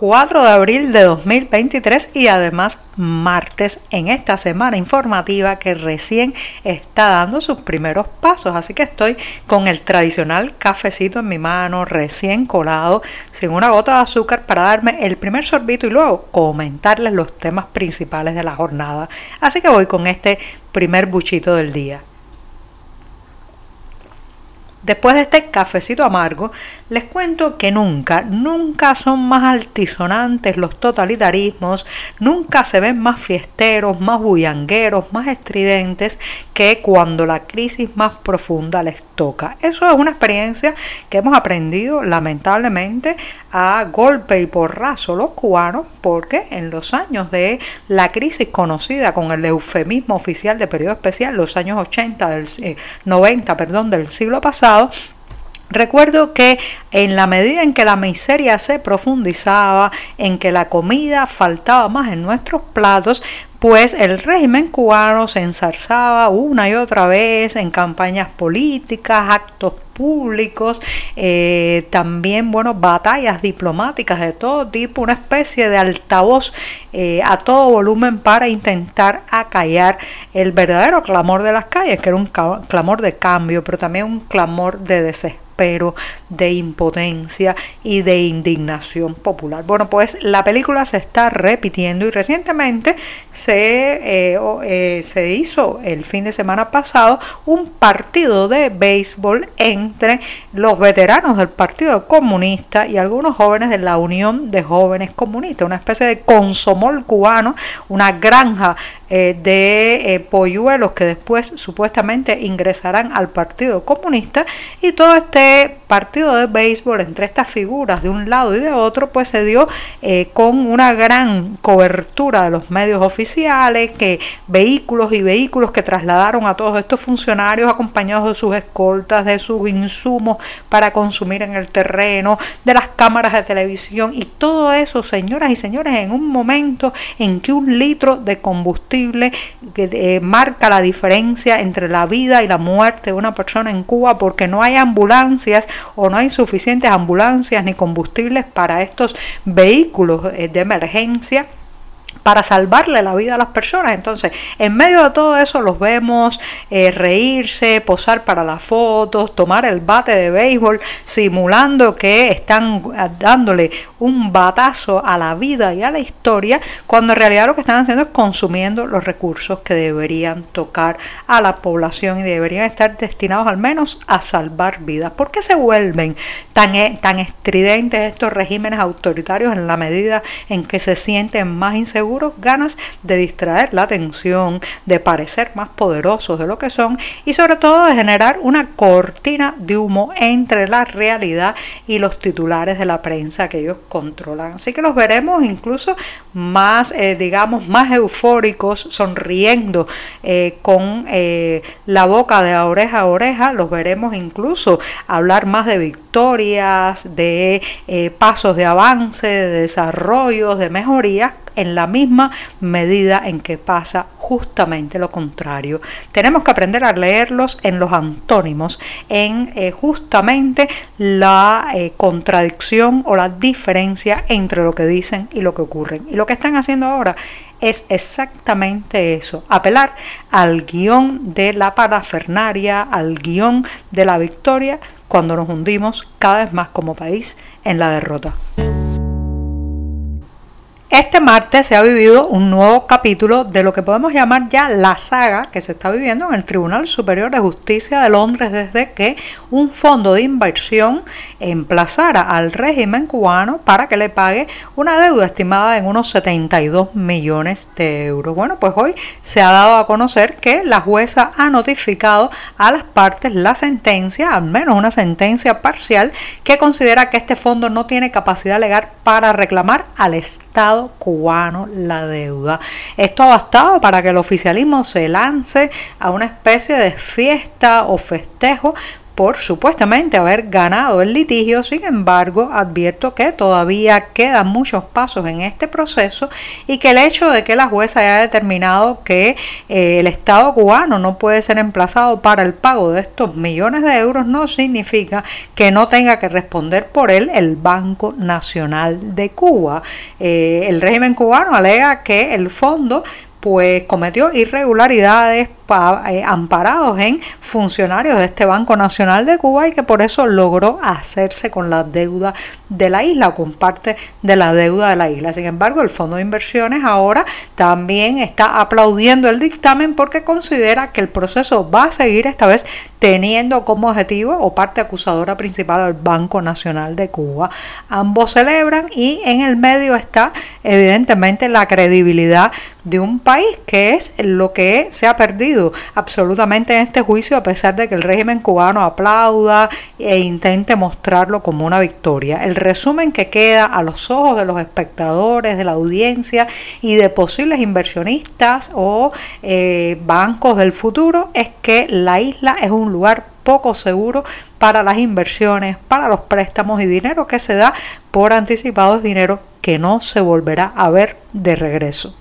4 de abril de 2023 y además martes en esta semana informativa que recién está dando sus primeros pasos. Así que estoy con el tradicional cafecito en mi mano, recién colado, sin una gota de azúcar para darme el primer sorbito y luego comentarles los temas principales de la jornada. Así que voy con este primer buchito del día. Después de este cafecito amargo, les cuento que nunca, nunca son más altisonantes los totalitarismos, nunca se ven más fiesteros, más bullangueros, más estridentes que cuando la crisis más profunda les toca. Eso es una experiencia que hemos aprendido lamentablemente a golpe y porrazo los cubanos, porque en los años de la crisis conocida con el eufemismo oficial de periodo especial, los años 80 del 90, eh, perdón, del siglo pasado, Recuerdo que en la medida en que la miseria se profundizaba, en que la comida faltaba más en nuestros platos, pues el régimen cubano se ensarzaba una y otra vez en campañas políticas, actos públicos, eh, también bueno, batallas diplomáticas de todo tipo, una especie de altavoz eh, a todo volumen para intentar acallar el verdadero clamor de las calles, que era un clamor de cambio, pero también un clamor de desesperación pero de impotencia y de indignación popular. Bueno, pues la película se está repitiendo y recientemente se, eh, eh, se hizo el fin de semana pasado un partido de béisbol entre los veteranos del Partido Comunista y algunos jóvenes de la Unión de Jóvenes Comunistas, una especie de consomol cubano, una granja eh, de polluelos que después supuestamente ingresarán al Partido Comunista y todo este partido de béisbol entre estas figuras de un lado y de otro, pues se dio eh, con una gran cobertura de los medios oficiales, que vehículos y vehículos que trasladaron a todos estos funcionarios acompañados de sus escoltas, de sus insumos para consumir en el terreno, de las cámaras de televisión y todo eso, señoras y señores, en un momento en que un litro de combustible eh, marca la diferencia entre la vida y la muerte de una persona en Cuba porque no hay ambulancia o no hay suficientes ambulancias ni combustibles para estos vehículos eh, de emergencia para salvarle la vida a las personas. Entonces, en medio de todo eso los vemos eh, reírse, posar para las fotos, tomar el bate de béisbol, simulando que están dándole un batazo a la vida y a la historia, cuando en realidad lo que están haciendo es consumiendo los recursos que deberían tocar a la población y deberían estar destinados al menos a salvar vidas. ¿Por qué se vuelven tan, eh, tan estridentes estos regímenes autoritarios en la medida en que se sienten más inseguros? Ganas de distraer la atención, de parecer más poderosos de lo que son y sobre todo de generar una cortina de humo entre la realidad y los titulares de la prensa que ellos controlan. Así que los veremos incluso más, eh, digamos, más eufóricos, sonriendo eh, con eh, la boca de oreja a oreja, los veremos incluso hablar más de victorias, de pasos de avance, de desarrollos, de mejoría en la misma medida en que pasa justamente lo contrario. Tenemos que aprender a leerlos en los antónimos, en eh, justamente la eh, contradicción o la diferencia entre lo que dicen y lo que ocurren. Y lo que están haciendo ahora es exactamente eso, apelar al guion de la parafernaria, al guion de la victoria, cuando nos hundimos cada vez más como país en la derrota. Este martes se ha vivido un nuevo capítulo de lo que podemos llamar ya la saga que se está viviendo en el Tribunal Superior de Justicia de Londres desde que un fondo de inversión emplazara al régimen cubano para que le pague una deuda estimada en unos 72 millones de euros. Bueno, pues hoy se ha dado a conocer que la jueza ha notificado a las partes la sentencia, al menos una sentencia parcial, que considera que este fondo no tiene capacidad legal para reclamar al Estado cubano la deuda. Esto ha bastado para que el oficialismo se lance a una especie de fiesta o festejo por supuestamente haber ganado el litigio. Sin embargo, advierto que todavía quedan muchos pasos en este proceso y que el hecho de que la jueza haya determinado que eh, el Estado cubano no puede ser emplazado para el pago de estos millones de euros no significa que no tenga que responder por él el Banco Nacional de Cuba. Eh, el régimen cubano alega que el fondo pues cometió irregularidades eh, amparados en funcionarios de este Banco Nacional de Cuba y que por eso logró hacerse con la deuda de la isla con parte de la deuda de la isla. Sin embargo, el Fondo de Inversiones ahora también está aplaudiendo el dictamen porque considera que el proceso va a seguir esta vez teniendo como objetivo o parte acusadora principal al Banco Nacional de Cuba. Ambos celebran y en el medio está evidentemente la credibilidad de un país que es lo que se ha perdido absolutamente en este juicio a pesar de que el régimen cubano aplauda e intente mostrarlo como una victoria. El resumen que queda a los ojos de los espectadores, de la audiencia y de posibles inversionistas o eh, bancos del futuro es que la isla es un lugar poco seguro para las inversiones, para los préstamos y dinero que se da por anticipado dinero que no se volverá a ver de regreso.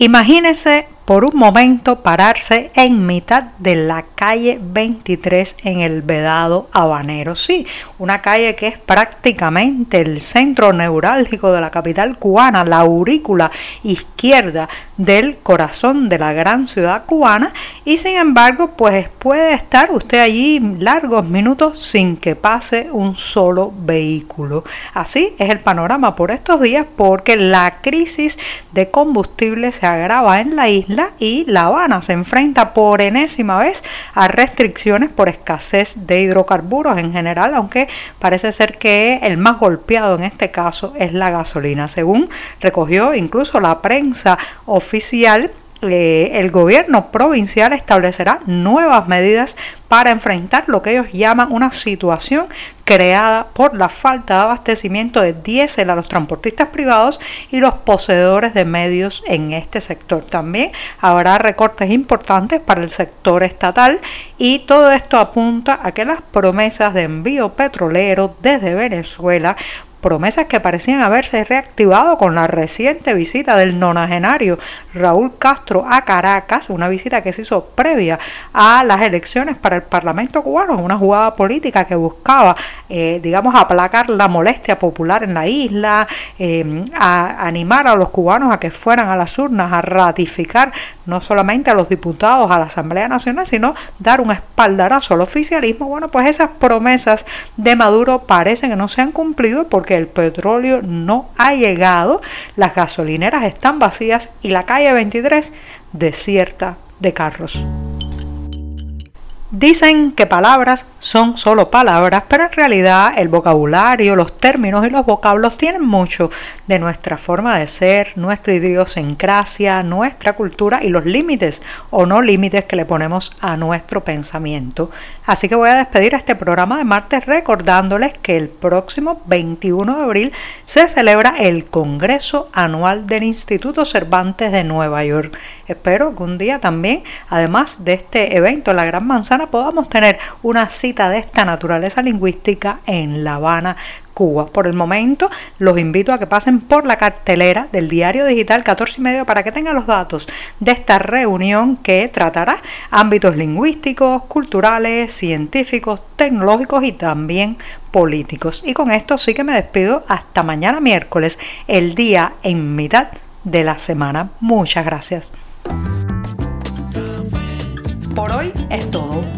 Imagínese por un momento pararse en mitad de la calle 23 en el Vedado Habanero. Sí, una calle que es prácticamente el centro neurálgico de la capital cubana, la aurícula izquierda del corazón de la gran ciudad cubana y sin embargo pues puede estar usted allí largos minutos sin que pase un solo vehículo. Así es el panorama por estos días porque la crisis de combustible se agrava en la isla y La Habana se enfrenta por enésima vez a restricciones por escasez de hidrocarburos en general, aunque parece ser que el más golpeado en este caso es la gasolina. Según recogió incluso la prensa oficial, eh, el gobierno provincial establecerá nuevas medidas para enfrentar lo que ellos llaman una situación creada por la falta de abastecimiento de diésel a los transportistas privados y los poseedores de medios en este sector. También habrá recortes importantes para el sector estatal y todo esto apunta a que las promesas de envío petrolero desde Venezuela promesas que parecían haberse reactivado con la reciente visita del nonagenario Raúl Castro a Caracas, una visita que se hizo previa a las elecciones para el Parlamento cubano, una jugada política que buscaba, eh, digamos, aplacar la molestia popular en la isla, eh, animar a los cubanos a que fueran a las urnas a ratificar no solamente a los diputados a la Asamblea Nacional, sino dar un espaldarazo al oficialismo. Bueno, pues esas promesas de Maduro parecen que no se han cumplido porque el petróleo no ha llegado, las gasolineras están vacías y la calle 23 desierta de carros. Dicen que palabras son solo palabras, pero en realidad el vocabulario, los términos y los vocablos tienen mucho de nuestra forma de ser, nuestra idiosincrasia, nuestra cultura y los límites o no límites que le ponemos a nuestro pensamiento. Así que voy a despedir este programa de martes recordándoles que el próximo 21 de abril se celebra el Congreso Anual del Instituto Cervantes de Nueva York. Espero que un día también, además de este evento en la Gran Manzana, podamos tener una cita de esta naturaleza lingüística en La Habana, Cuba. Por el momento, los invito a que pasen por la cartelera del diario digital 14 y medio para que tengan los datos de esta reunión que tratará ámbitos lingüísticos, culturales, científicos, tecnológicos y también políticos. Y con esto sí que me despido hasta mañana miércoles, el día en mitad de la semana. Muchas gracias. Por hoy es todo.